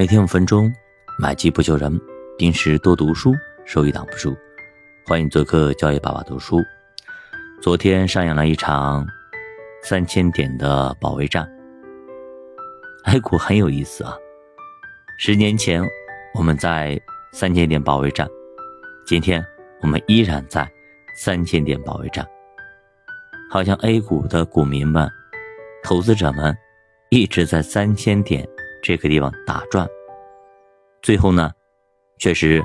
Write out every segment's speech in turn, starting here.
每天五分钟，买机不求人，平时多读书，收益挡不住。欢迎做客教育爸爸读书。昨天上演了一场三千点的保卫战，A 股很有意思啊。十年前我们在三千点保卫战，今天我们依然在三千点保卫战，好像 A 股的股民们、投资者们一直在三千点。这个地方打转，最后呢，确实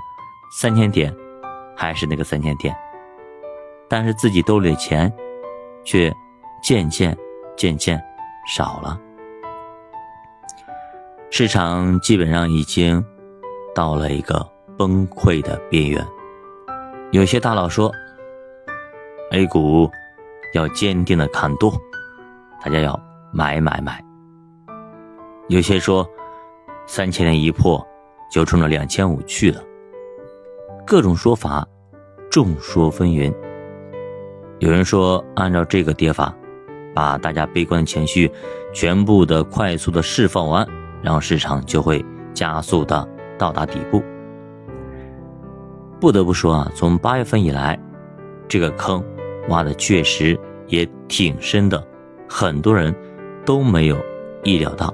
三千点还是那个三千点，但是自己兜里的钱却渐渐渐渐少了，市场基本上已经到了一个崩溃的边缘。有些大佬说，A 股要坚定的看多，大家要买买买。有些说，三千点一破，就冲着两千五去了。各种说法，众说纷纭。有人说，按照这个跌法，把大家悲观的情绪全部的快速的释放完，然后市场就会加速的到达底部。不得不说啊，从八月份以来，这个坑挖的确实也挺深的，很多人都没有意料到。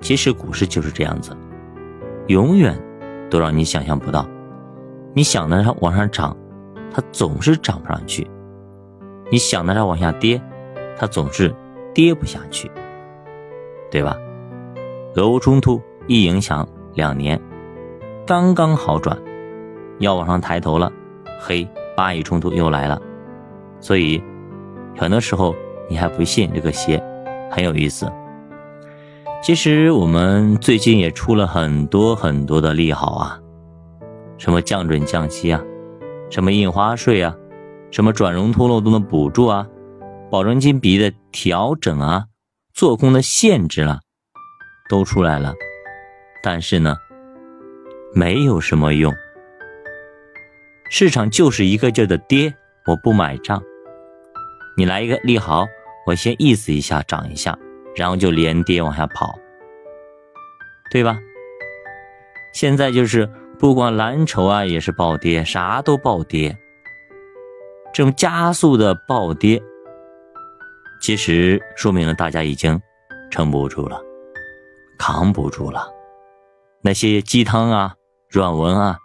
其实股市就是这样子，永远都让你想象不到。你想的它往上涨，它总是涨不上去；你想的它往下跌，它总是跌不下去，对吧？俄乌冲突一影响两年，刚刚好转，要往上抬头了，嘿，巴以冲突又来了。所以，很多时候你还不信这个邪，很有意思。其实我们最近也出了很多很多的利好啊，什么降准降息啊，什么印花税啊，什么转融通漏洞的补助啊，保证金比例的调整啊，做空的限制了，都出来了。但是呢，没有什么用，市场就是一个劲的跌，我不买账。你来一个利好，我先意思一下涨一下。然后就连跌往下跑，对吧？现在就是不管蓝筹啊，也是暴跌，啥都暴跌。这种加速的暴跌，其实说明了大家已经撑不住了，扛不住了。那些鸡汤啊、软文啊，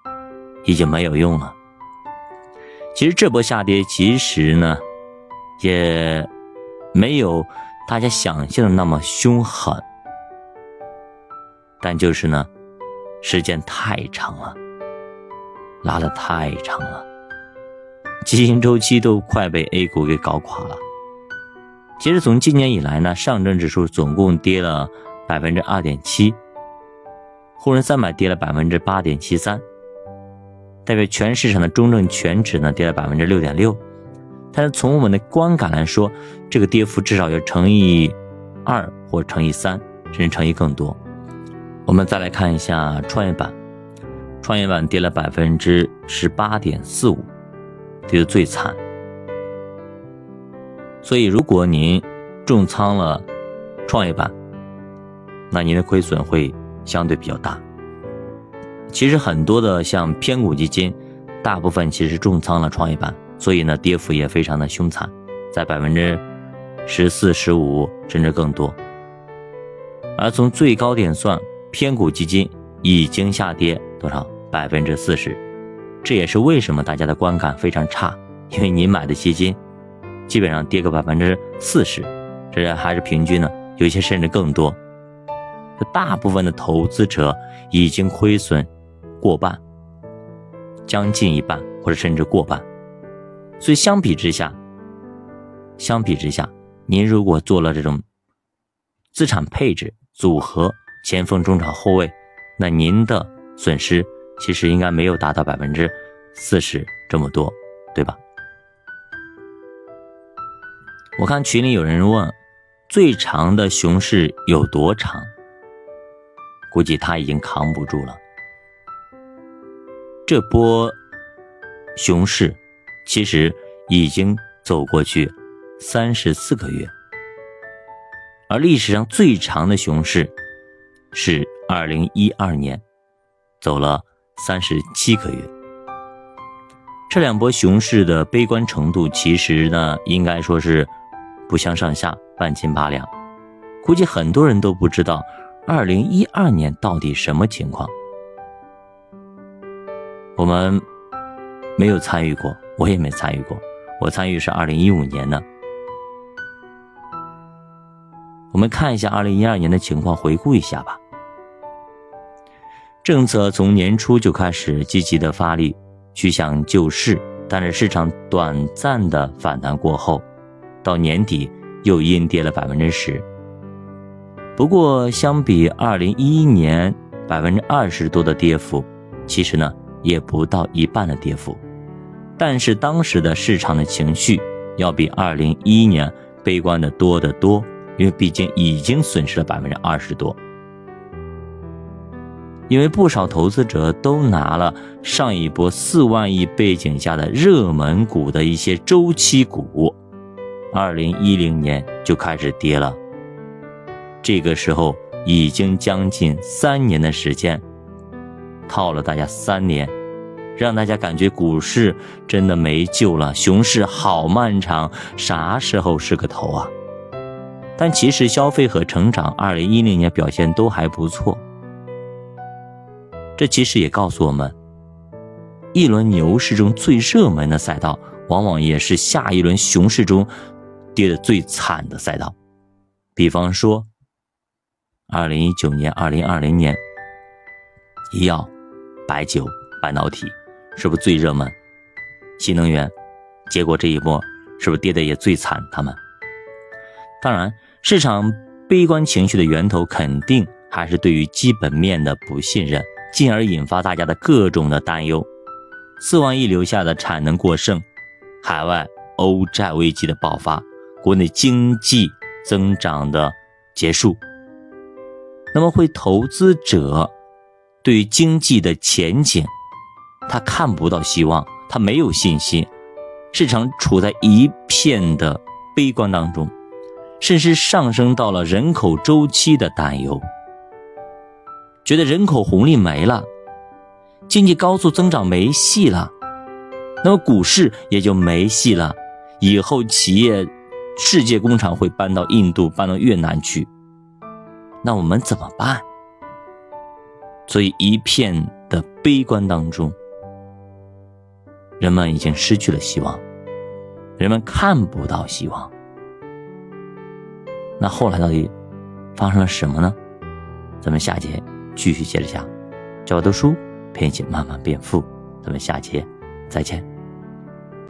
已经没有用了。其实这波下跌，其实呢，也没有。大家想象的那么凶狠，但就是呢，时间太长了，拉的太长了，基金周期都快被 A 股给搞垮了。其实从今年以来呢，上证指数总共跌了百分之二点七，沪深三百跌了百分之八点七三，代表全市场的中证全指呢跌了百分之六点六。但是从我们的观感来说，这个跌幅至少要乘以二或乘以三，甚至乘以更多。我们再来看一下创业板，创业板跌了百分之十八点四五，跌得最惨。所以如果您重仓了创业板，那您的亏损会相对比较大。其实很多的像偏股基金，大部分其实重仓了创业板。所以呢，跌幅也非常的凶残，在百分之十四、十五甚至更多。而从最高点算，偏股基金已经下跌多少？百分之四十。这也是为什么大家的观感非常差，因为你买的基金基本上跌个百分之四十，这还是平均呢，有些甚至更多。大部分的投资者已经亏损过半，将近一半，或者甚至过半。所以相比之下，相比之下，您如果做了这种资产配置组合，前锋、中场、后卫，那您的损失其实应该没有达到百分之四十这么多，对吧？我看群里有人问，最长的熊市有多长？估计他已经扛不住了。这波熊市。其实已经走过去三十四个月，而历史上最长的熊市是二零一二年，走了三十七个月。这两波熊市的悲观程度，其实呢，应该说是不相上下，半斤八两。估计很多人都不知道，二零一二年到底什么情况。我们没有参与过，我也没参与过。我参与是二零一五年的。我们看一下二零一二年的情况，回顾一下吧。政策从年初就开始积极的发力，去想救市，但是市场短暂的反弹过后，到年底又阴跌了百分之十。不过，相比二零一一年百分之二十多的跌幅，其实呢。也不到一半的跌幅，但是当时的市场的情绪要比二零一一年悲观的多得多，因为毕竟已经损失了百分之二十多。因为不少投资者都拿了上一波四万亿背景下的热门股的一些周期股，二零一零年就开始跌了，这个时候已经将近三年的时间。套了大家三年，让大家感觉股市真的没救了，熊市好漫长，啥时候是个头啊？但其实消费和成长，二零一零年表现都还不错。这其实也告诉我们，一轮牛市中最热门的赛道，往往也是下一轮熊市中跌的最惨的赛道。比方说，二零一九年、二零二零年，医药。白酒、半导体是不是最热门？新能源，结果这一波是不是跌的也最惨？他们，当然，市场悲观情绪的源头肯定还是对于基本面的不信任，进而引发大家的各种的担忧。四万亿留下的产能过剩，海外欧债危机的爆发，国内经济增长的结束，那么会投资者？对于经济的前景，他看不到希望，他没有信心，市场处在一片的悲观当中，甚至上升到了人口周期的担忧，觉得人口红利没了，经济高速增长没戏了，那么股市也就没戏了，以后企业世界工厂会搬到印度、搬到越南去，那我们怎么办？所以，一片的悲观当中，人们已经失去了希望，人们看不到希望。那后来到底发生了什么呢？咱们下节继续接着讲。教我读书，陪你一起慢慢变富。咱们下节再见。